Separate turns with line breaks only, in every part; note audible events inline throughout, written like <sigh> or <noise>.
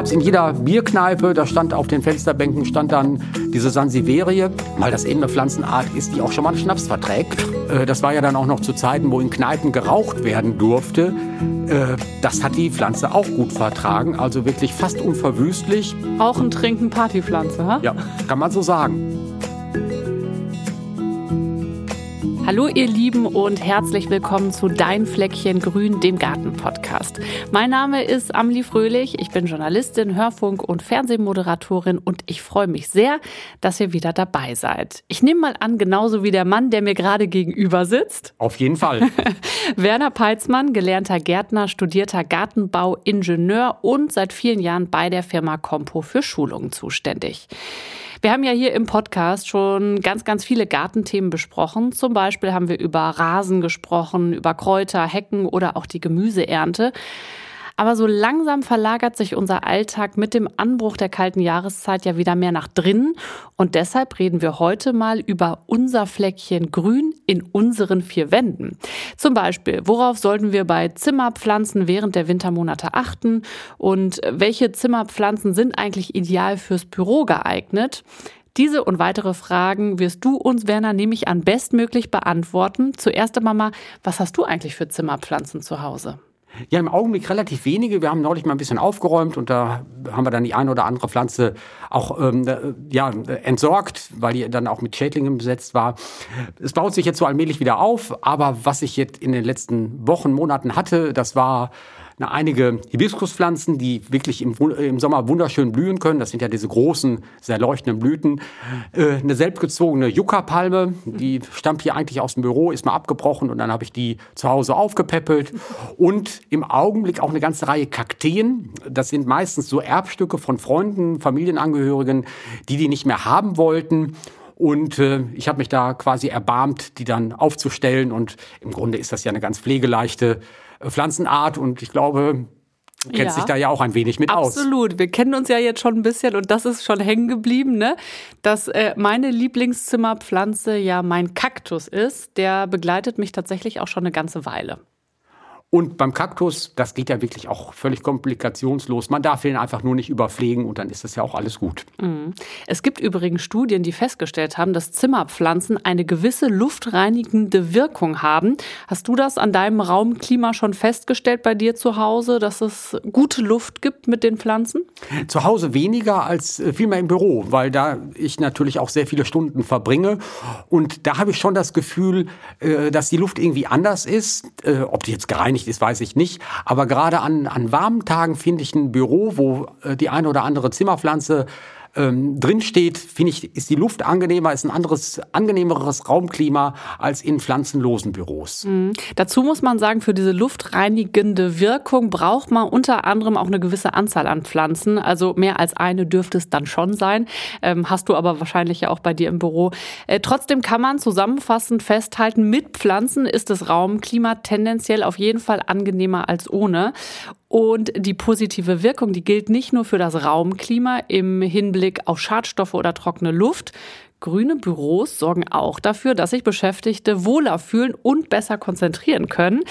gab es in jeder Bierkneipe, da stand auf den Fensterbänken stand dann diese Sansiverie, weil das eben eine Pflanzenart ist, die auch schon mal einen Schnaps verträgt. Äh, das war ja dann auch noch zu Zeiten, wo in Kneipen geraucht werden durfte. Äh, das hat die Pflanze auch gut vertragen, also wirklich fast unverwüstlich.
Rauchen, trinken, Partypflanze, ha?
Ja, kann man so sagen.
Hallo ihr Lieben und herzlich willkommen zu Dein Fleckchen Grün, dem Garten-Podcast. Mein Name ist Amli Fröhlich, ich bin Journalistin, Hörfunk- und Fernsehmoderatorin und ich freue mich sehr, dass ihr wieder dabei seid. Ich nehme mal an, genauso wie der Mann, der mir gerade gegenüber sitzt.
Auf jeden Fall. <laughs>
Werner Peitzmann, gelernter Gärtner, studierter Gartenbauingenieur und seit vielen Jahren bei der Firma Compo für Schulungen zuständig. Wir haben ja hier im Podcast schon ganz, ganz viele Gartenthemen besprochen. Zum Beispiel haben wir über Rasen gesprochen, über Kräuter, Hecken oder auch die Gemüseernte. Aber so langsam verlagert sich unser Alltag mit dem Anbruch der kalten Jahreszeit ja wieder mehr nach drinnen. Und deshalb reden wir heute mal über unser Fleckchen Grün in unseren vier Wänden. Zum Beispiel, worauf sollten wir bei Zimmerpflanzen während der Wintermonate achten? Und welche Zimmerpflanzen sind eigentlich ideal fürs Büro geeignet? Diese und weitere Fragen wirst du uns, Werner, nämlich an bestmöglich beantworten. Zuerst einmal mal, was hast du eigentlich für Zimmerpflanzen zu Hause?
Ja, im Augenblick relativ wenige. Wir haben neulich mal ein bisschen aufgeräumt und da haben wir dann die eine oder andere Pflanze auch ähm, äh, ja, entsorgt, weil die dann auch mit Schädlingen besetzt war. Es baut sich jetzt so allmählich wieder auf, aber was ich jetzt in den letzten Wochen, Monaten hatte, das war na, einige Hibiskuspflanzen, die wirklich im, im, Sommer wunderschön blühen können. Das sind ja diese großen, sehr leuchtenden Blüten. Äh, eine selbstgezogene Yucca-Palme, die stammt hier eigentlich aus dem Büro, ist mal abgebrochen und dann habe ich die zu Hause aufgepäppelt. Und im Augenblick auch eine ganze Reihe Kakteen. Das sind meistens so Erbstücke von Freunden, Familienangehörigen, die die nicht mehr haben wollten. Und äh, ich habe mich da quasi erbarmt, die dann aufzustellen. Und im Grunde ist das ja eine ganz pflegeleichte Pflanzenart und ich glaube, Du kennst ja, dich da ja auch ein wenig mit
absolut. aus. Absolut. Wir kennen uns ja jetzt schon ein bisschen und das ist schon hängen geblieben, ne? Dass äh, meine Lieblingszimmerpflanze ja mein Kaktus ist. Der begleitet mich tatsächlich auch schon eine ganze Weile.
Und beim Kaktus, das geht ja wirklich auch völlig komplikationslos. Man darf ihn einfach nur nicht überpflegen und dann ist das ja auch alles gut.
Mhm. Es gibt übrigens Studien, die festgestellt haben, dass Zimmerpflanzen eine gewisse luftreinigende Wirkung haben. Hast du das an deinem Raumklima schon festgestellt bei dir zu Hause, dass es gute Luft gibt mit den Pflanzen?
Zu Hause weniger als äh, vielmehr im Büro, weil da ich natürlich auch sehr viele Stunden verbringe. Und da habe ich schon das Gefühl, äh, dass die Luft irgendwie anders ist. Äh, ob die jetzt gereinigt nicht ist, weiß ich nicht. Aber gerade an, an warmen Tagen finde ich ein Büro, wo äh, die eine oder andere Zimmerpflanze ähm, drin steht, finde ich, ist die Luft angenehmer, ist ein anderes, angenehmeres Raumklima als in pflanzenlosen Büros.
Mhm. Dazu muss man sagen, für diese luftreinigende Wirkung braucht man unter anderem auch eine gewisse Anzahl an Pflanzen. Also mehr als eine dürfte es dann schon sein. Ähm, hast du aber wahrscheinlich ja auch bei dir im Büro. Äh, trotzdem kann man zusammenfassend festhalten, mit Pflanzen ist das Raumklima tendenziell auf jeden Fall angenehmer als ohne. Und die positive Wirkung, die gilt nicht nur für das Raumklima im Hinblick auf Schadstoffe oder trockene Luft. Grüne Büros sorgen auch dafür, dass sich Beschäftigte wohler fühlen und besser konzentrieren können.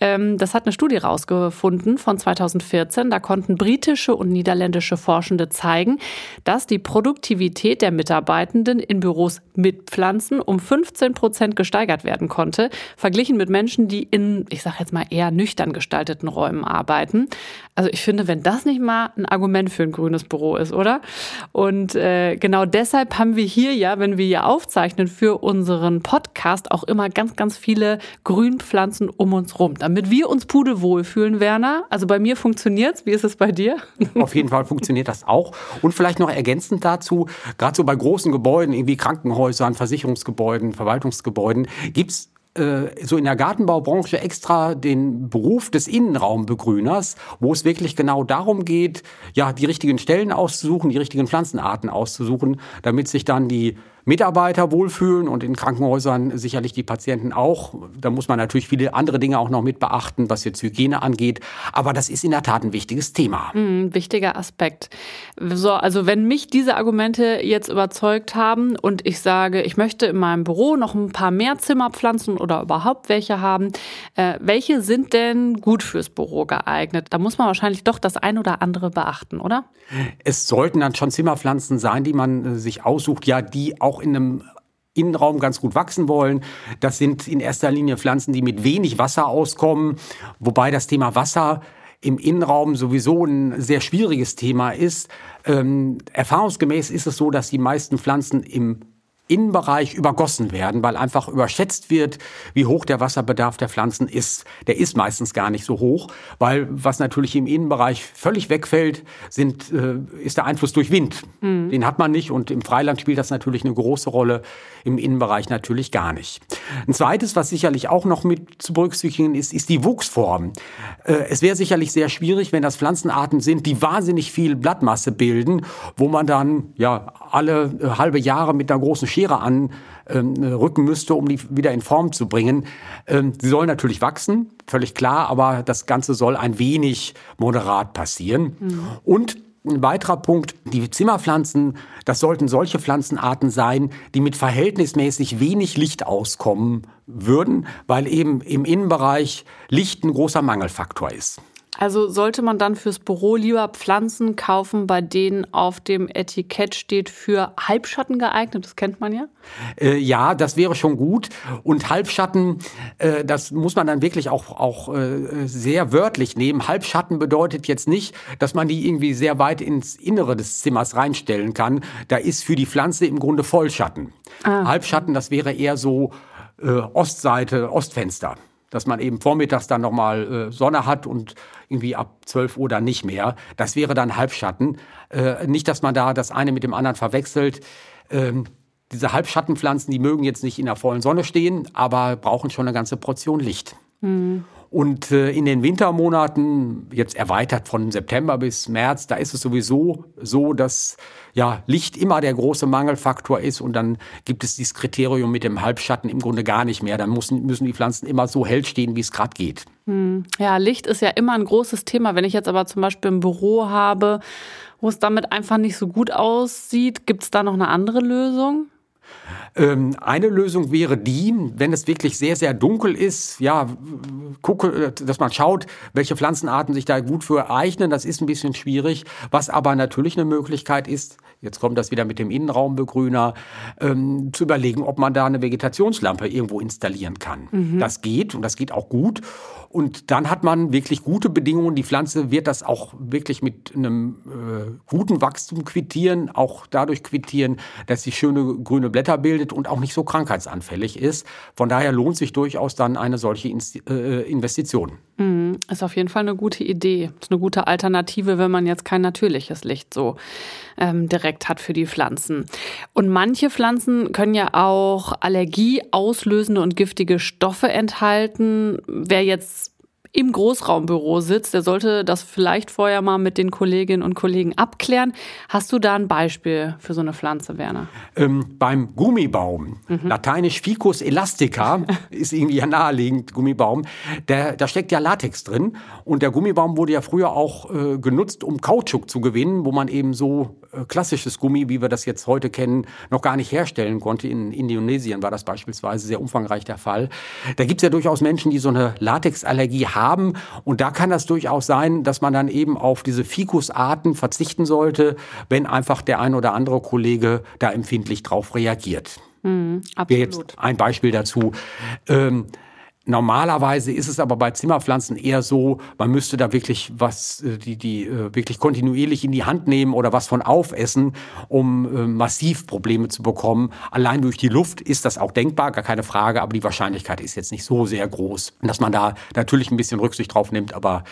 Ähm, das hat eine Studie rausgefunden von 2014. Da konnten britische und niederländische Forschende zeigen, dass die Produktivität der Mitarbeitenden in Büros mit Pflanzen um 15 Prozent gesteigert werden konnte, verglichen mit Menschen, die in, ich sage jetzt mal, eher nüchtern gestalteten Räumen arbeiten. Also ich finde, wenn das nicht mal ein Argument für ein grünes Büro ist, oder? Und äh, genau deshalb haben wir hier ja wenn wir hier aufzeichnen für unseren Podcast, auch immer ganz, ganz viele Grünpflanzen um uns rum, damit wir uns pudelwohl fühlen, Werner. Also bei mir funktioniert's. Wie ist es bei dir? <laughs>
Auf jeden Fall funktioniert das auch. Und vielleicht noch ergänzend dazu, gerade so bei großen Gebäuden, irgendwie Krankenhäusern, Versicherungsgebäuden, Verwaltungsgebäuden, gibt's äh, so in der Gartenbaubranche extra den Beruf des Innenraumbegrüners, wo es wirklich genau darum geht, ja, die richtigen Stellen auszusuchen, die richtigen Pflanzenarten auszusuchen, damit sich dann die Mitarbeiter wohlfühlen und in Krankenhäusern sicherlich die Patienten auch. Da muss man natürlich viele andere Dinge auch noch mit beachten, was jetzt Hygiene angeht. Aber das ist in der Tat ein wichtiges Thema.
Ein hm, wichtiger Aspekt. So, also wenn mich diese Argumente jetzt überzeugt haben und ich sage, ich möchte in meinem Büro noch ein paar mehr Zimmerpflanzen oder überhaupt welche haben, äh, welche sind denn gut fürs Büro geeignet? Da muss man wahrscheinlich doch das ein oder andere beachten, oder?
Es sollten dann schon Zimmerpflanzen sein, die man äh, sich aussucht, ja, die auch in einem Innenraum ganz gut wachsen wollen. Das sind in erster Linie Pflanzen, die mit wenig Wasser auskommen, wobei das Thema Wasser im Innenraum sowieso ein sehr schwieriges Thema ist. Ähm, erfahrungsgemäß ist es so, dass die meisten Pflanzen im Innenbereich übergossen werden, weil einfach überschätzt wird, wie hoch der Wasserbedarf der Pflanzen ist. Der ist meistens gar nicht so hoch, weil was natürlich im Innenbereich völlig wegfällt, sind, äh, ist der Einfluss durch Wind. Mhm. Den hat man nicht und im Freiland spielt das natürlich eine große Rolle, im Innenbereich natürlich gar nicht. Ein zweites, was sicherlich auch noch mit zu berücksichtigen ist, ist die Wuchsform. Äh, es wäre sicherlich sehr schwierig, wenn das Pflanzenarten sind, die wahnsinnig viel Blattmasse bilden, wo man dann ja alle äh, halbe Jahre mit einer großen Schere anrücken ähm, müsste, um die wieder in Form zu bringen. Ähm, sie soll natürlich wachsen, völlig klar, aber das Ganze soll ein wenig moderat passieren. Mhm. Und ein weiterer Punkt, die Zimmerpflanzen, das sollten solche Pflanzenarten sein, die mit verhältnismäßig wenig Licht auskommen würden, weil eben im Innenbereich Licht ein großer Mangelfaktor ist.
Also sollte man dann fürs Büro lieber Pflanzen kaufen, bei denen auf dem Etikett steht für Halbschatten geeignet? Das kennt man ja.
Äh, ja, das wäre schon gut. Und Halbschatten, äh, das muss man dann wirklich auch, auch äh, sehr wörtlich nehmen. Halbschatten bedeutet jetzt nicht, dass man die irgendwie sehr weit ins Innere des Zimmers reinstellen kann. Da ist für die Pflanze im Grunde Vollschatten. Ah. Halbschatten, das wäre eher so äh, Ostseite, Ostfenster dass man eben vormittags dann nochmal äh, Sonne hat und irgendwie ab 12 Uhr dann nicht mehr. Das wäre dann Halbschatten. Äh, nicht, dass man da das eine mit dem anderen verwechselt. Ähm, diese Halbschattenpflanzen, die mögen jetzt nicht in der vollen Sonne stehen, aber brauchen schon eine ganze Portion Licht. Mhm. Und äh, in den Wintermonaten, jetzt erweitert von September bis März, da ist es sowieso so, dass ja Licht immer der große Mangelfaktor ist und dann gibt es dieses Kriterium mit dem Halbschatten im Grunde gar nicht mehr. Dann müssen, müssen die Pflanzen immer so hell stehen, wie es gerade geht.
Hm. Ja, Licht ist ja immer ein großes Thema. Wenn ich jetzt aber zum Beispiel ein Büro habe, wo es damit einfach nicht so gut aussieht, gibt es da noch eine andere Lösung?
Ähm, eine Lösung wäre die, wenn es wirklich sehr, sehr dunkel ist, ja, gucke, dass man schaut, welche Pflanzenarten sich da gut für eignen. Das ist ein bisschen schwierig. Was aber natürlich eine Möglichkeit ist, jetzt kommt das wieder mit dem Innenraumbegrüner, ähm, zu überlegen, ob man da eine Vegetationslampe irgendwo installieren kann. Mhm. Das geht und das geht auch gut. Und dann hat man wirklich gute Bedingungen. Die Pflanze wird das auch wirklich mit einem äh, guten Wachstum quittieren, auch dadurch quittieren, dass sie schöne grüne Blätter bildet und auch nicht so krankheitsanfällig ist. Von daher lohnt sich durchaus dann eine solche äh, Investition.
Mhm. Ist auf jeden Fall eine gute Idee. Ist eine gute Alternative, wenn man jetzt kein natürliches Licht so ähm, direkt hat für die Pflanzen. Und manche Pflanzen können ja auch allergieauslösende und giftige Stoffe enthalten. Wer jetzt im Großraumbüro sitzt, der sollte das vielleicht vorher mal mit den Kolleginnen und Kollegen abklären. Hast du da ein Beispiel für so eine Pflanze, Werner?
Ähm, beim Gummibaum, mhm. lateinisch Ficus elastica, <laughs> ist irgendwie ja naheliegend, Gummibaum, der, da steckt ja Latex drin. Und der Gummibaum wurde ja früher auch äh, genutzt, um Kautschuk zu gewinnen, wo man eben so klassisches Gummi, wie wir das jetzt heute kennen, noch gar nicht herstellen konnte. In Indonesien war das beispielsweise sehr umfangreich der Fall. Da gibt es ja durchaus Menschen, die so eine Latexallergie haben haben. Und da kann das durchaus sein, dass man dann eben auf diese Fikusarten verzichten sollte, wenn einfach der ein oder andere Kollege da empfindlich drauf reagiert. Mhm, absolut. Jetzt ein Beispiel dazu. Ähm, Normalerweise ist es aber bei Zimmerpflanzen eher so, man müsste da wirklich was, äh, die, die äh, wirklich kontinuierlich in die Hand nehmen oder was von aufessen, um äh, massiv Probleme zu bekommen. Allein durch die Luft ist das auch denkbar, gar keine Frage, aber die Wahrscheinlichkeit ist jetzt nicht so sehr groß, dass man da natürlich ein bisschen Rücksicht drauf nimmt, aber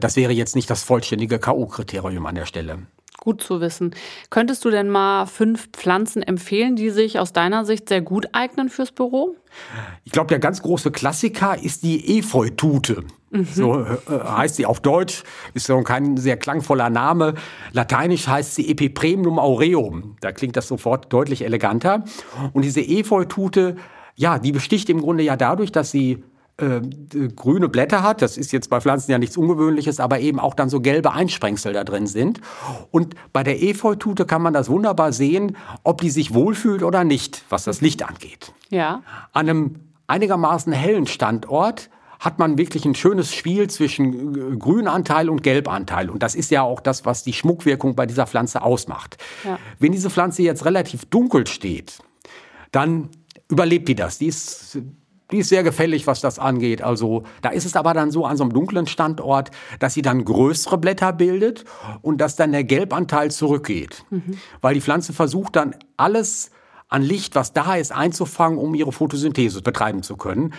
das wäre jetzt nicht das vollständige K.O.-Kriterium an der Stelle.
Gut zu wissen. Könntest du denn mal fünf Pflanzen empfehlen, die sich aus deiner Sicht sehr gut eignen fürs Büro?
Ich glaube, der ganz große Klassiker ist die Efeutute. Mhm. So äh, heißt sie auf Deutsch, ist so kein sehr klangvoller Name. Lateinisch heißt sie Epipremnum aureum. Da klingt das sofort deutlich eleganter. Und diese Efeutute, ja, die besticht im Grunde ja dadurch, dass sie äh, grüne Blätter hat. Das ist jetzt bei Pflanzen ja nichts Ungewöhnliches, aber eben auch dann so gelbe Einsprengsel da drin sind. Und bei der Efeutute kann man das wunderbar sehen, ob die sich wohlfühlt oder nicht, was das Licht angeht.
Ja.
An einem einigermaßen hellen Standort hat man wirklich ein schönes Spiel zwischen Grünanteil und Gelbanteil. Und das ist ja auch das, was die Schmuckwirkung bei dieser Pflanze ausmacht. Ja. Wenn diese Pflanze jetzt relativ dunkel steht, dann überlebt die das. Die ist die ist sehr gefällig, was das angeht. Also da ist es aber dann so an so einem dunklen Standort, dass sie dann größere Blätter bildet und dass dann der Gelbanteil zurückgeht. Mhm. Weil die Pflanze versucht dann alles an Licht, was da ist, einzufangen, um ihre Photosynthese betreiben zu können.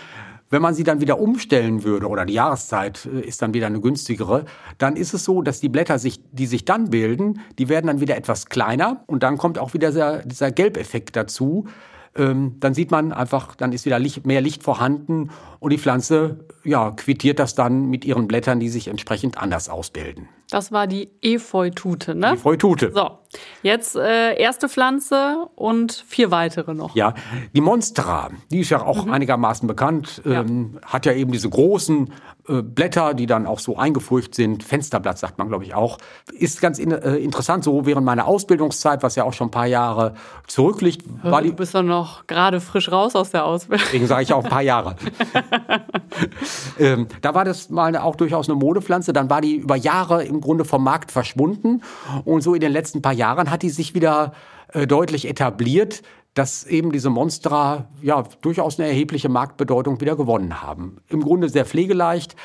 Wenn man sie dann wieder umstellen würde oder die Jahreszeit äh, ist dann wieder eine günstigere, dann ist es so, dass die Blätter, sich, die sich dann bilden, die werden dann wieder etwas kleiner und dann kommt auch wieder dieser, dieser Gelbeffekt dazu ähm, dann sieht man einfach, dann ist wieder Licht, mehr Licht vorhanden und die Pflanze ja, quittiert das dann mit ihren Blättern, die sich entsprechend anders ausbilden.
Das war die Efeutute, ne?
Efeutute.
So, jetzt äh, erste Pflanze und vier weitere noch.
Ja, die Monstera, die ist ja auch mhm. einigermaßen bekannt, ähm, ja. hat ja eben diese großen äh, Blätter, die dann auch so eingefurcht sind. Fensterblatt sagt man, glaube ich, auch. Ist ganz in, äh, interessant, so während meiner Ausbildungszeit, was ja auch schon ein paar Jahre zurückliegt.
War die, du bist doch noch gerade frisch raus aus der Ausbildung.
Deswegen sage ich auch ein paar Jahre. <laughs> <laughs> ähm, da war das mal auch durchaus eine Modepflanze. Dann war die über Jahre im Grunde vom Markt verschwunden. Und so in den letzten paar Jahren hat die sich wieder äh, deutlich etabliert dass eben diese Monster ja durchaus eine erhebliche Marktbedeutung wieder gewonnen haben. Im Grunde sehr pflegeleicht,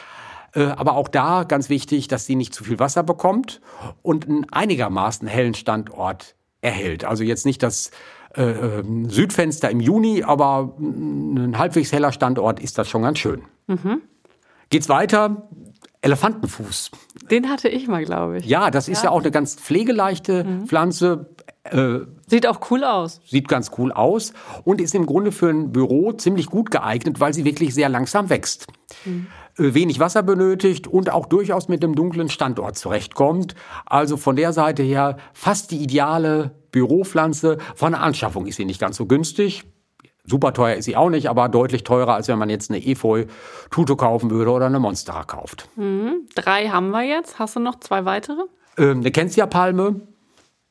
äh, aber auch da ganz wichtig, dass sie nicht zu viel Wasser bekommt und einen einigermaßen hellen Standort erhält. Also jetzt nicht das äh, ähm, Südfenster im Juni, aber ein halbwegs heller Standort ist das schon ganz schön. Mhm. Geht's weiter? Elefantenfuß.
Den hatte ich mal, glaube ich.
Ja, das ist ja, ja auch eine ganz pflegeleichte mhm. Pflanze.
Äh, sieht auch cool aus.
Sieht ganz cool aus und ist im Grunde für ein Büro ziemlich gut geeignet, weil sie wirklich sehr langsam wächst. Mhm. Wenig Wasser benötigt und auch durchaus mit einem dunklen Standort zurechtkommt. Also von der Seite her fast die ideale Büropflanze. Von der Anschaffung ist sie nicht ganz so günstig. Super teuer ist sie auch nicht, aber deutlich teurer, als wenn man jetzt eine Efeu-Tute kaufen würde oder eine Monstera kauft.
Mhm. Drei haben wir jetzt. Hast du noch zwei weitere?
Ähm, eine Kensia-Palme.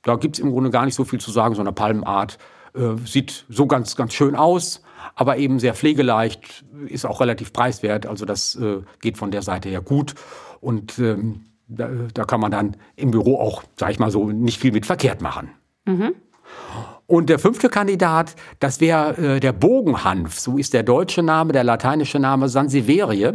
Da gibt es im Grunde gar nicht so viel zu sagen. So eine Palmenart äh, sieht so ganz, ganz schön aus, aber eben sehr pflegeleicht, ist auch relativ preiswert. Also das äh, geht von der Seite her gut. Und ähm, da, da, kann man dann im Büro auch, sag ich mal so, nicht viel mit verkehrt machen. Mhm. Und der fünfte Kandidat, das wäre äh, der Bogenhanf. So ist der deutsche Name, der lateinische Name Sansevierie.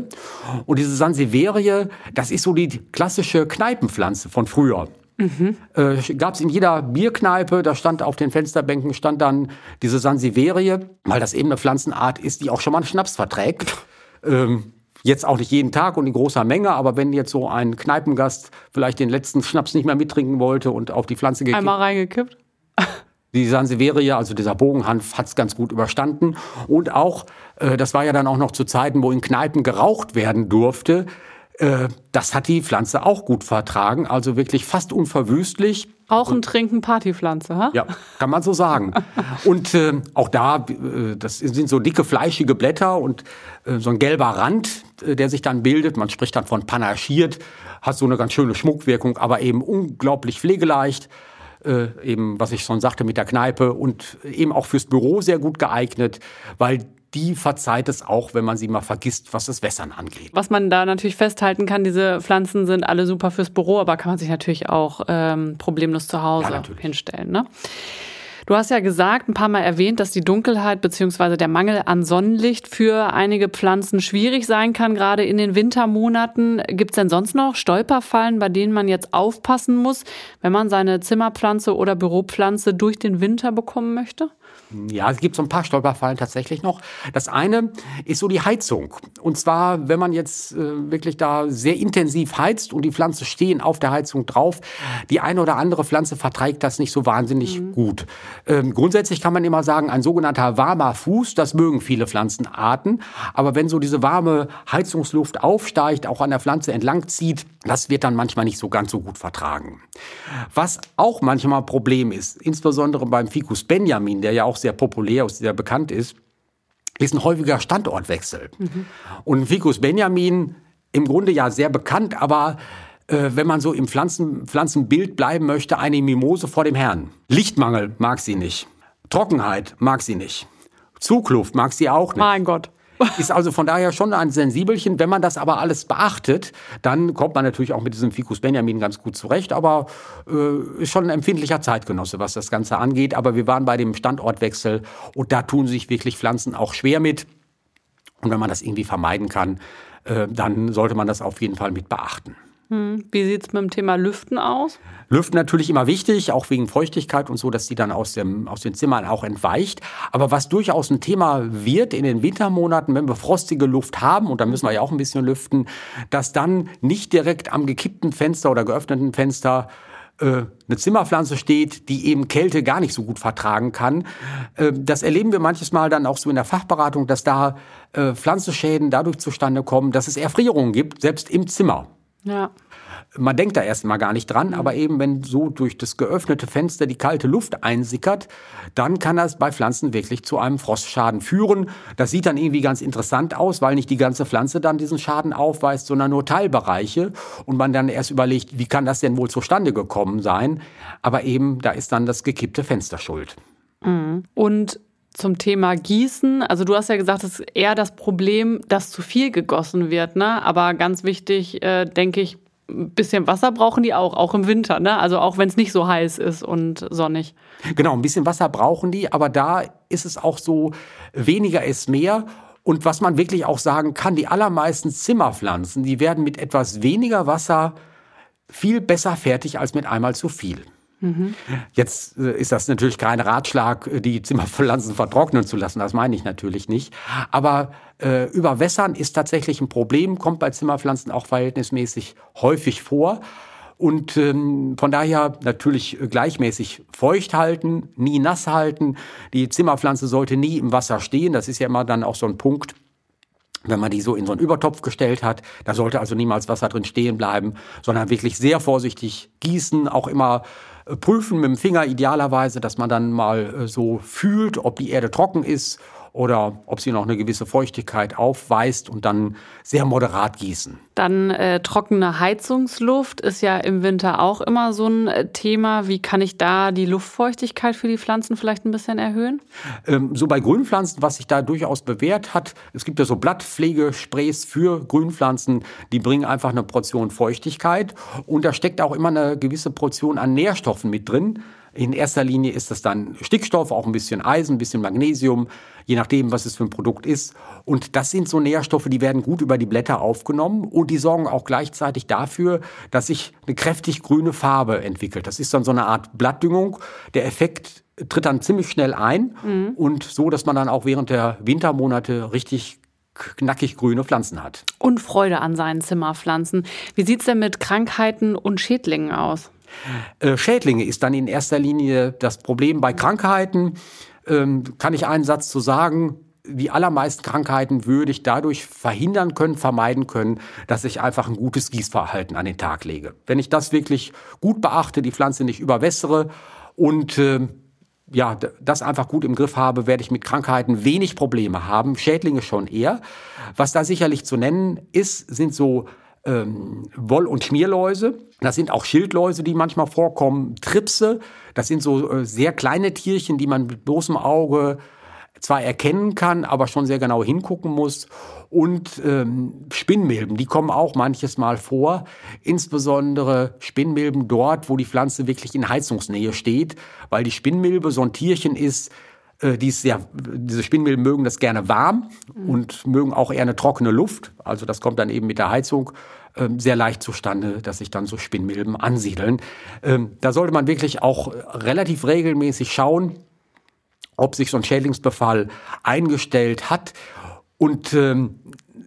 Und diese Sansevierie, das ist so die klassische Kneipenpflanze von früher. Mhm. Äh, Gab es in jeder Bierkneipe, da stand auf den Fensterbänken stand dann diese Sansevierie, weil das eben eine Pflanzenart ist, die auch schon mal einen Schnaps verträgt. Ähm, jetzt auch nicht jeden Tag und in großer Menge, aber wenn jetzt so ein Kneipengast vielleicht den letzten Schnaps nicht mehr mittrinken wollte und auf die Pflanze
gekippt. Einmal reingekippt. <laughs>
Die Sansevieria, also dieser Bogenhanf, hat es ganz gut überstanden. Und auch, äh, das war ja dann auch noch zu Zeiten, wo in Kneipen geraucht werden durfte. Äh, das hat die Pflanze auch gut vertragen, also wirklich fast unverwüstlich.
Rauchen, trinken, Partypflanze, ha?
Ja, kann man so sagen. <laughs> und äh, auch da, äh, das sind so dicke, fleischige Blätter und äh, so ein gelber Rand, äh, der sich dann bildet. Man spricht dann von panaschiert, hat so eine ganz schöne Schmuckwirkung, aber eben unglaublich pflegeleicht äh, eben, was ich schon sagte, mit der Kneipe und eben auch fürs Büro sehr gut geeignet, weil die verzeiht es auch, wenn man sie mal vergisst, was das Wässern angeht.
Was man da natürlich festhalten kann, diese Pflanzen sind alle super fürs Büro, aber kann man sich natürlich auch ähm, problemlos zu Hause ja, hinstellen. Ne? Du hast ja gesagt, ein paar Mal erwähnt, dass die Dunkelheit bzw. der Mangel an Sonnenlicht für einige Pflanzen schwierig sein kann, gerade in den Wintermonaten. Gibt es denn sonst noch Stolperfallen, bei denen man jetzt aufpassen muss, wenn man seine Zimmerpflanze oder Büropflanze durch den Winter bekommen möchte?
Ja, es gibt so ein paar Stolperfallen tatsächlich noch. Das eine ist so die Heizung. Und zwar, wenn man jetzt äh, wirklich da sehr intensiv heizt und die Pflanzen stehen auf der Heizung drauf, die eine oder andere Pflanze verträgt das nicht so wahnsinnig mhm. gut. Ähm, grundsätzlich kann man immer sagen, ein sogenannter warmer Fuß, das mögen viele Pflanzenarten. Aber wenn so diese warme Heizungsluft aufsteigt, auch an der Pflanze entlang zieht, das wird dann manchmal nicht so ganz so gut vertragen. Was auch manchmal ein Problem ist, insbesondere beim Ficus Benjamin, der ja auch sehr populär und sehr bekannt ist, ist ein häufiger Standortwechsel. Mhm. Und Ficus Benjamin im Grunde ja sehr bekannt, aber äh, wenn man so im Pflanzen, Pflanzenbild bleiben möchte, eine Mimose vor dem Herrn. Lichtmangel mag sie nicht. Trockenheit mag sie nicht. Zugluft mag sie auch nicht.
Mein Gott.
Ist also von daher schon ein Sensibelchen. Wenn man das aber alles beachtet, dann kommt man natürlich auch mit diesem Ficus Benjamin ganz gut zurecht. Aber äh, ist schon ein empfindlicher Zeitgenosse, was das Ganze angeht. Aber wir waren bei dem Standortwechsel und da tun sich wirklich Pflanzen auch schwer mit. Und wenn man das irgendwie vermeiden kann, äh, dann sollte man das auf jeden Fall mit beachten.
Hm. Wie sieht es mit dem Thema Lüften aus?
Lüften natürlich immer wichtig, auch wegen Feuchtigkeit und so, dass die dann aus, dem, aus den Zimmern auch entweicht. Aber was durchaus ein Thema wird in den Wintermonaten, wenn wir frostige Luft haben, und da müssen wir ja auch ein bisschen lüften, dass dann nicht direkt am gekippten Fenster oder geöffneten Fenster äh, eine Zimmerpflanze steht, die eben Kälte gar nicht so gut vertragen kann. Äh, das erleben wir manches Mal dann auch so in der Fachberatung, dass da äh, Pflanzenschäden dadurch zustande kommen, dass es Erfrierungen gibt, selbst im Zimmer.
Ja.
Man denkt da erstmal gar nicht dran, aber eben wenn so durch das geöffnete Fenster die kalte Luft einsickert, dann kann das bei Pflanzen wirklich zu einem Frostschaden führen. Das sieht dann irgendwie ganz interessant aus, weil nicht die ganze Pflanze dann diesen Schaden aufweist, sondern nur Teilbereiche und man dann erst überlegt, wie kann das denn wohl zustande gekommen sein? Aber eben, da ist dann das gekippte Fenster schuld.
Mhm. Und zum Thema Gießen. Also du hast ja gesagt, es ist eher das Problem, dass zu viel gegossen wird. Ne? Aber ganz wichtig, äh, denke ich, ein bisschen Wasser brauchen die auch, auch im Winter. Ne? Also auch wenn es nicht so heiß ist und sonnig.
Genau, ein bisschen Wasser brauchen die. Aber da ist es auch so, weniger ist mehr. Und was man wirklich auch sagen kann, die allermeisten Zimmerpflanzen, die werden mit etwas weniger Wasser viel besser fertig als mit einmal zu viel. Mhm. Jetzt äh, ist das natürlich kein Ratschlag, äh, die Zimmerpflanzen vertrocknen zu lassen. Das meine ich natürlich nicht. Aber äh, Überwässern ist tatsächlich ein Problem, kommt bei Zimmerpflanzen auch verhältnismäßig häufig vor. Und ähm, von daher natürlich gleichmäßig feucht halten, nie nass halten. Die Zimmerpflanze sollte nie im Wasser stehen. Das ist ja immer dann auch so ein Punkt, wenn man die so in so einen Übertopf gestellt hat. Da sollte also niemals Wasser drin stehen bleiben, sondern wirklich sehr vorsichtig gießen, auch immer prüfen mit dem Finger idealerweise, dass man dann mal äh, so fühlt, ob die Erde trocken ist oder ob sie noch eine gewisse Feuchtigkeit aufweist und dann sehr moderat gießen.
Dann äh, trockene Heizungsluft ist ja im Winter auch immer so ein äh, Thema. Wie kann ich da die Luftfeuchtigkeit für die Pflanzen vielleicht ein bisschen erhöhen?
Ähm, so bei Grünpflanzen, was sich da durchaus bewährt hat, es gibt ja so Blattpflegesprays für Grünpflanzen, die bringen einfach eine Portion Feuchtigkeit und da steckt auch immer eine gewisse Portion an Nährstoffen mit drin. In erster Linie ist das dann Stickstoff, auch ein bisschen Eisen, ein bisschen Magnesium, je nachdem, was es für ein Produkt ist. Und das sind so Nährstoffe, die werden gut über die Blätter aufgenommen und die sorgen auch gleichzeitig dafür, dass sich eine kräftig grüne Farbe entwickelt. Das ist dann so eine Art Blattdüngung. Der Effekt tritt dann ziemlich schnell ein mhm. und so, dass man dann auch während der Wintermonate richtig knackig grüne Pflanzen hat.
Und Freude an seinen Zimmerpflanzen. Wie sieht's denn mit Krankheiten und Schädlingen aus?
Äh, Schädlinge ist dann in erster Linie das Problem. Bei Krankheiten ähm, kann ich einen Satz zu sagen. Die allermeisten Krankheiten würde ich dadurch verhindern können, vermeiden können, dass ich einfach ein gutes Gießverhalten an den Tag lege. Wenn ich das wirklich gut beachte, die Pflanze nicht überwässere und äh, ja, das einfach gut im Griff habe, werde ich mit Krankheiten wenig Probleme haben. Schädlinge schon eher. Was da sicherlich zu nennen ist, sind so ähm, Woll- und Schmierläuse. Das sind auch Schildläuse, die manchmal vorkommen. Tripse, das sind so äh, sehr kleine Tierchen, die man mit bloßem Auge zwar erkennen kann, aber schon sehr genau hingucken muss. Und ähm, Spinnmilben, die kommen auch manches Mal vor. Insbesondere Spinnmilben dort, wo die Pflanze wirklich in Heizungsnähe steht, weil die Spinnmilbe so ein Tierchen ist, äh, die ist sehr, diese Spinnmilben mögen das gerne warm mhm. und mögen auch eher eine trockene Luft. Also das kommt dann eben mit der Heizung ähm, sehr leicht zustande, dass sich dann so Spinnmilben ansiedeln. Ähm, da sollte man wirklich auch relativ regelmäßig schauen. ob sich so ein Schädlingsbefall eingestellt hat. Und ähm,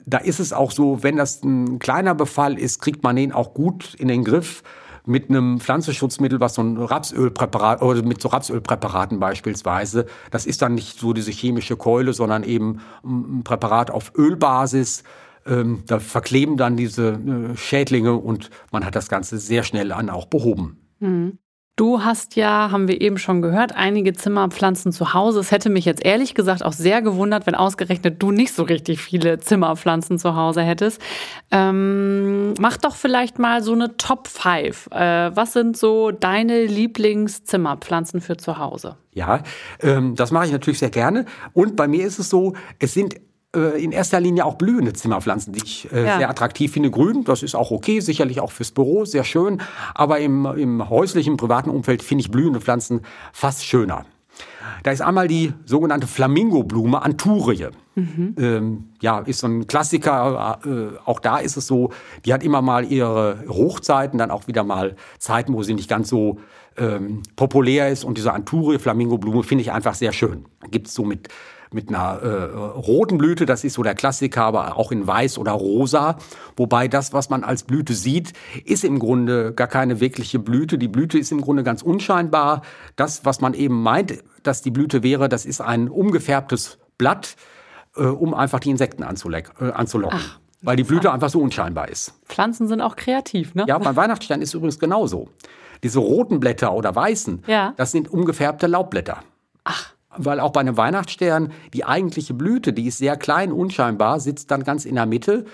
da ist es auch so, wenn das ein kleiner Befall ist, kriegt man den auch gut in den Griff mit einem Pflanzenschutzmittel, was so ein Rapsölpräparat oder mit so Rapsölpräparaten beispielsweise. Das ist dann nicht so diese chemische Keule, sondern eben ein Präparat auf Ölbasis. Ähm, da verkleben dann diese äh, Schädlinge und man hat das Ganze sehr schnell an auch behoben.
Mhm. Du hast ja, haben wir eben schon gehört, einige Zimmerpflanzen zu Hause. Es hätte mich jetzt ehrlich gesagt auch sehr gewundert, wenn ausgerechnet du nicht so richtig viele Zimmerpflanzen zu Hause hättest. Ähm, mach doch vielleicht mal so eine Top 5. Äh, was sind so deine Lieblingszimmerpflanzen für zu Hause?
Ja, ähm, das mache ich natürlich sehr gerne. Und bei mir ist es so, es sind in erster Linie auch blühende Zimmerpflanzen, die ich äh, ja. sehr attraktiv finde. Grün, das ist auch okay, sicherlich auch fürs Büro, sehr schön. Aber im, im häuslichen, privaten Umfeld finde ich blühende Pflanzen fast schöner. Da ist einmal die sogenannte Flamingo-Blume, Anturie. Mhm. Ähm, ja, ist so ein Klassiker. Äh, auch da ist es so, die hat immer mal ihre Hochzeiten, dann auch wieder mal Zeiten, wo sie nicht ganz so ähm, populär ist. Und diese Anturie, Flamingo-Blume, finde ich einfach sehr schön. Gibt es so mit mit einer äh, roten Blüte, das ist so der Klassiker, aber auch in weiß oder rosa. Wobei das, was man als Blüte sieht, ist im Grunde gar keine wirkliche Blüte. Die Blüte ist im Grunde ganz unscheinbar. Das, was man eben meint, dass die Blüte wäre, das ist ein umgefärbtes Blatt, äh, um einfach die Insekten äh, anzulocken. Ach. Weil die Blüte einfach so unscheinbar ist.
Pflanzen sind auch kreativ, ne?
Ja, beim Weihnachtsstern ist übrigens genauso. Diese roten Blätter oder weißen, ja. das sind umgefärbte Laubblätter. Ach weil auch bei einem Weihnachtsstern die eigentliche Blüte, die ist sehr klein, unscheinbar, sitzt dann ganz in der Mitte.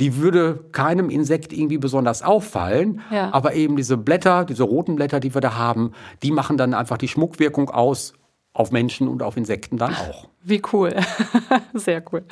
Die würde keinem Insekt irgendwie besonders auffallen, ja. aber eben diese Blätter, diese roten Blätter, die wir da haben, die machen dann einfach die Schmuckwirkung aus auf Menschen und auf Insekten dann auch. <laughs>
Wie cool. <laughs> Sehr cool.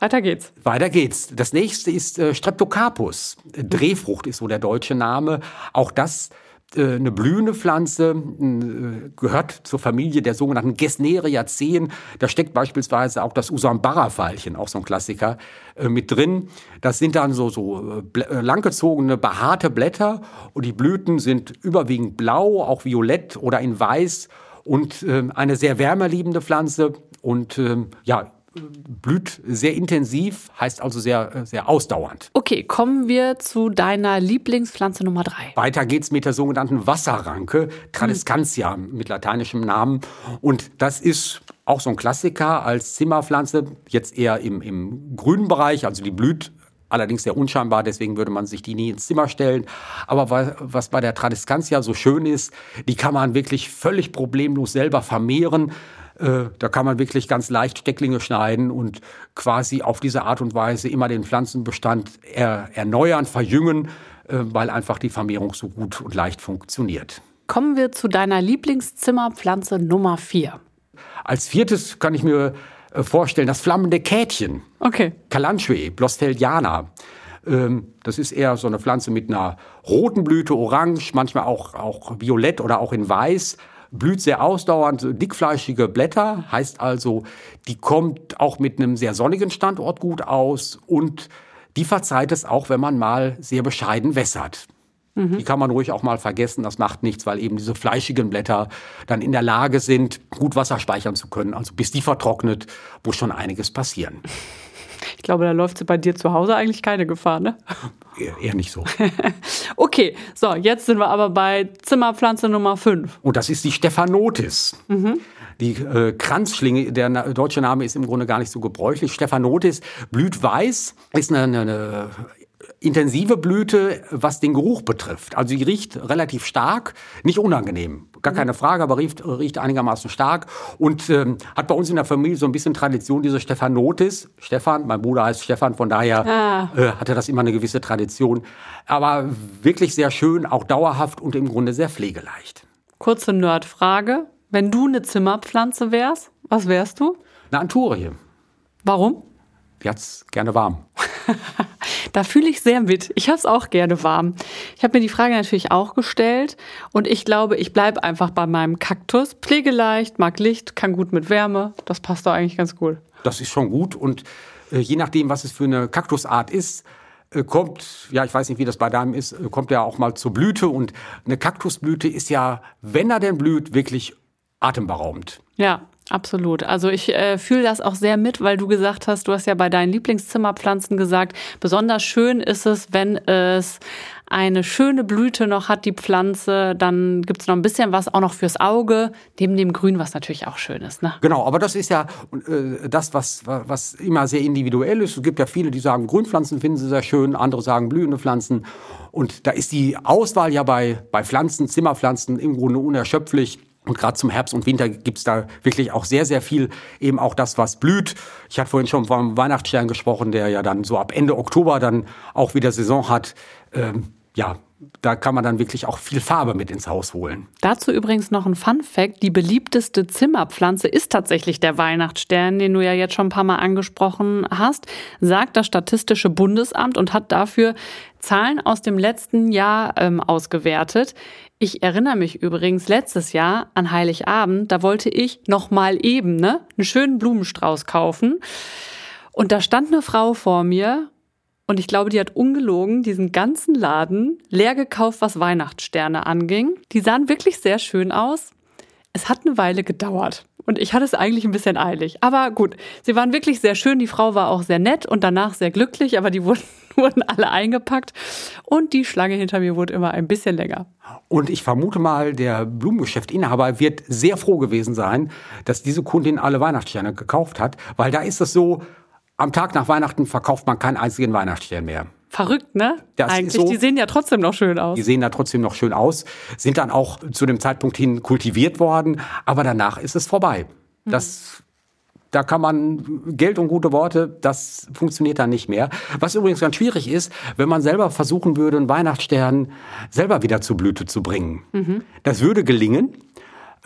Weiter geht's.
Weiter geht's. Das nächste ist äh, Streptocarpus. Drehfrucht ist so der deutsche Name. Auch das äh, eine blühende Pflanze, äh, gehört zur Familie der sogenannten Gesneriaceen. Da steckt beispielsweise auch das Usambara-Veilchen, auch so ein Klassiker, äh, mit drin. Das sind dann so, so langgezogene, behaarte Blätter und die Blüten sind überwiegend blau, auch violett oder in weiß und eine sehr wärmeliebende Pflanze und ähm, ja, blüht sehr intensiv, heißt also sehr, sehr ausdauernd.
Okay, kommen wir zu deiner Lieblingspflanze Nummer drei.
Weiter geht's mit der sogenannten Wasserranke, Tradescantia hm. mit lateinischem Namen. Und das ist auch so ein Klassiker als Zimmerpflanze, jetzt eher im, im grünen Bereich, also die blüht allerdings sehr unscheinbar, deswegen würde man sich die nie ins Zimmer stellen. Aber was bei der Tradescantia so schön ist, die kann man wirklich völlig problemlos selber vermehren. Äh, da kann man wirklich ganz leicht Stecklinge schneiden und quasi auf diese Art und Weise immer den Pflanzenbestand er, erneuern, verjüngen, äh, weil einfach die Vermehrung so gut und leicht funktioniert.
Kommen wir zu deiner Lieblingszimmerpflanze Nummer vier.
Als viertes kann ich mir äh, vorstellen, das flammende Kätchen.
Okay.
Kalanchoe, Blosfeldiana. Ähm, das ist eher so eine Pflanze mit einer roten Blüte, orange, manchmal auch, auch violett oder auch in weiß blüht sehr ausdauernd, dickfleischige Blätter, heißt also, die kommt auch mit einem sehr sonnigen Standort gut aus und die verzeiht es auch, wenn man mal sehr bescheiden wässert. Mhm. Die kann man ruhig auch mal vergessen, das macht nichts, weil eben diese fleischigen Blätter dann in der Lage sind, gut Wasser speichern zu können. Also bis die vertrocknet, muss schon einiges passieren.
Ich glaube, da läuft bei dir zu Hause eigentlich keine Gefahr, ne?
Eher, nicht so. <laughs>
okay, so, jetzt sind wir aber bei Zimmerpflanze Nummer 5.
Und das ist die Stephanotis. Mhm. Die äh, Kranzschlinge, der deutsche Name ist im Grunde gar nicht so gebräuchlich. Stephanotis blüht weiß, ist eine, eine intensive Blüte, was den Geruch betrifft. Also sie riecht relativ stark, nicht unangenehm, gar keine Frage, aber riecht, riecht einigermaßen stark und ähm, hat bei uns in der Familie so ein bisschen Tradition, diese Stephanotis. Stefan, mein Bruder heißt Stefan, von daher ah. äh, hatte das immer eine gewisse Tradition. Aber wirklich sehr schön, auch dauerhaft und im Grunde sehr pflegeleicht.
Kurze Nerdfrage. Wenn du eine Zimmerpflanze wärst, was wärst du?
Eine Anturie.
Warum?
Hat's gerne warm. <laughs>
Da fühle ich sehr mit. Ich habe es auch gerne warm. Ich habe mir die Frage natürlich auch gestellt und ich glaube, ich bleibe einfach bei meinem Kaktus. Pflegeleicht, mag Licht, kann gut mit Wärme. Das passt doch eigentlich ganz gut.
Das ist schon gut und äh, je nachdem, was es für eine Kaktusart ist, äh, kommt, ja, ich weiß nicht, wie das bei deinem ist, äh, kommt ja auch mal zur Blüte und eine Kaktusblüte ist ja, wenn er denn blüht, wirklich atemberaubend.
Ja, Absolut. Also ich äh, fühle das auch sehr mit, weil du gesagt hast, du hast ja bei deinen Lieblingszimmerpflanzen gesagt, besonders schön ist es, wenn es eine schöne Blüte noch hat, die Pflanze, dann gibt es noch ein bisschen was auch noch fürs Auge, neben dem Grün, was natürlich auch schön ist. Ne?
Genau, aber das ist ja äh, das, was, was immer sehr individuell ist. Es gibt ja viele, die sagen, Grünpflanzen finden sie sehr schön, andere sagen blühende Pflanzen. Und da ist die Auswahl ja bei, bei Pflanzen, Zimmerpflanzen im Grunde unerschöpflich. Und gerade zum Herbst und Winter gibt's da wirklich auch sehr, sehr viel, eben auch das, was blüht. Ich hatte vorhin schon vom Weihnachtsstern gesprochen, der ja dann so ab Ende Oktober dann auch wieder Saison hat. Ähm, ja, da kann man dann wirklich auch viel Farbe mit ins Haus holen.
Dazu übrigens noch ein Fun Fact. Die beliebteste Zimmerpflanze ist tatsächlich der Weihnachtsstern, den du ja jetzt schon ein paar Mal angesprochen hast, sagt das Statistische Bundesamt und hat dafür Zahlen aus dem letzten Jahr ähm, ausgewertet. Ich erinnere mich übrigens letztes Jahr an Heiligabend, da wollte ich noch mal eben ne, einen schönen Blumenstrauß kaufen. Und da stand eine Frau vor mir und ich glaube, die hat ungelogen diesen ganzen Laden leer gekauft, was Weihnachtssterne anging. Die sahen wirklich sehr schön aus. Es hat eine Weile gedauert. Und ich hatte es eigentlich ein bisschen eilig. Aber gut, sie waren wirklich sehr schön. Die Frau war auch sehr nett und danach sehr glücklich, aber die <laughs> wurden, wurden alle eingepackt. Und die Schlange hinter mir wurde immer ein bisschen länger.
Und ich vermute mal, der Blumengeschäftinhaber wird sehr froh gewesen sein, dass diese Kundin alle Weihnachtssterne gekauft hat, weil da ist es so, am Tag nach Weihnachten verkauft man keinen einzigen Weihnachtsstern mehr.
Verrückt, ne? Das Eigentlich, so, die sehen ja trotzdem noch schön aus.
Die sehen da trotzdem noch schön aus, sind dann auch zu dem Zeitpunkt hin kultiviert worden, aber danach ist es vorbei. Mhm. Das da kann man Geld und gute Worte, das funktioniert dann nicht mehr. Was übrigens ganz schwierig ist, wenn man selber versuchen würde, einen Weihnachtsstern selber wieder zur Blüte zu bringen. Mhm. Das würde gelingen.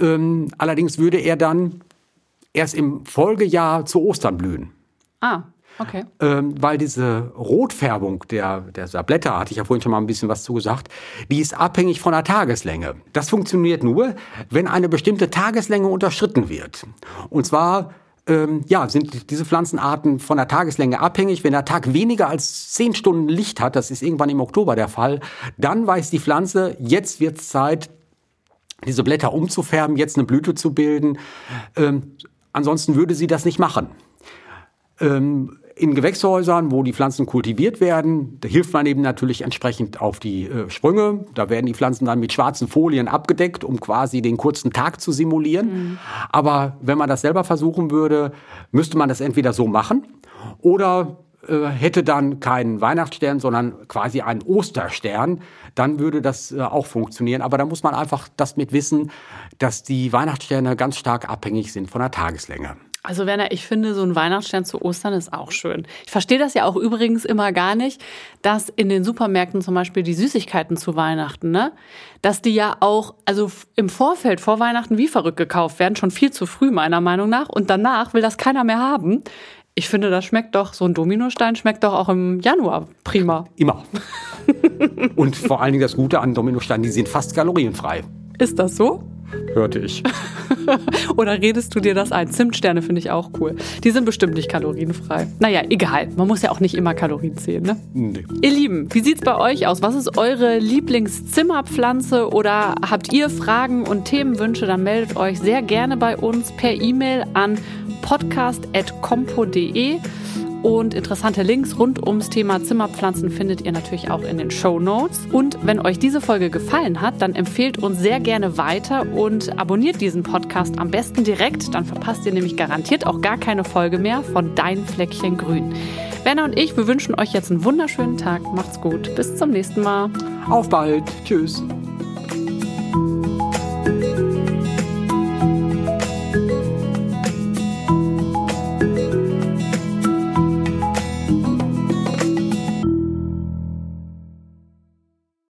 Ähm, allerdings würde er dann erst im Folgejahr zu Ostern blühen.
Ah, okay.
Ähm, weil diese Rotfärbung der, der Blätter, hatte ich ja vorhin schon mal ein bisschen was zugesagt, die ist abhängig von der Tageslänge. Das funktioniert nur, wenn eine bestimmte Tageslänge unterschritten wird. Und zwar ähm, ja, sind diese Pflanzenarten von der Tageslänge abhängig. Wenn der Tag weniger als zehn Stunden Licht hat, das ist irgendwann im Oktober der Fall, dann weiß die Pflanze, jetzt wird es Zeit, diese Blätter umzufärben, jetzt eine Blüte zu bilden. Ähm, ansonsten würde sie das nicht machen. Ähm, in Gewächshäusern, wo die Pflanzen kultiviert werden, da hilft man eben natürlich entsprechend auf die äh, Sprünge. Da werden die Pflanzen dann mit schwarzen Folien abgedeckt, um quasi den kurzen Tag zu simulieren. Mhm. Aber wenn man das selber versuchen würde, müsste man das entweder so machen oder äh, hätte dann keinen Weihnachtsstern, sondern quasi einen Osterstern, dann würde das äh, auch funktionieren. Aber da muss man einfach das mit wissen, dass die Weihnachtssterne ganz stark abhängig sind von der Tageslänge.
Also Werner, ich finde, so ein Weihnachtsstern zu Ostern ist auch schön. Ich verstehe das ja auch übrigens immer gar nicht, dass in den Supermärkten zum Beispiel die Süßigkeiten zu Weihnachten, ne, dass die ja auch, also im Vorfeld vor Weihnachten wie verrückt gekauft werden, schon viel zu früh meiner Meinung nach. Und danach will das keiner mehr haben. Ich finde, das schmeckt doch, so ein Dominostein schmeckt doch auch im Januar prima. <laughs>
Immer. Und vor allen Dingen das Gute an Dominosteinen, die sind fast kalorienfrei.
Ist das so?
Hörte ich. <laughs>
Oder redest du dir das ein? Zimtsterne finde ich auch cool. Die sind bestimmt nicht kalorienfrei. Naja, egal. Man muss ja auch nicht immer Kalorien zählen, ne? Nee. Ihr Lieben, wie sieht's bei euch aus? Was ist eure Lieblingszimmerpflanze? Oder habt ihr Fragen und Themenwünsche? Dann meldet euch sehr gerne bei uns per E-Mail an podcast.compo.de. Und interessante Links rund ums Thema Zimmerpflanzen findet ihr natürlich auch in den Show Notes. Und wenn euch diese Folge gefallen hat, dann empfehlt uns sehr gerne weiter und abonniert diesen Podcast am besten direkt. Dann verpasst ihr nämlich garantiert auch gar keine Folge mehr von Dein Fleckchen Grün. Werner und ich, wir wünschen euch jetzt einen wunderschönen Tag. Macht's gut. Bis zum nächsten Mal.
Auf bald. Tschüss.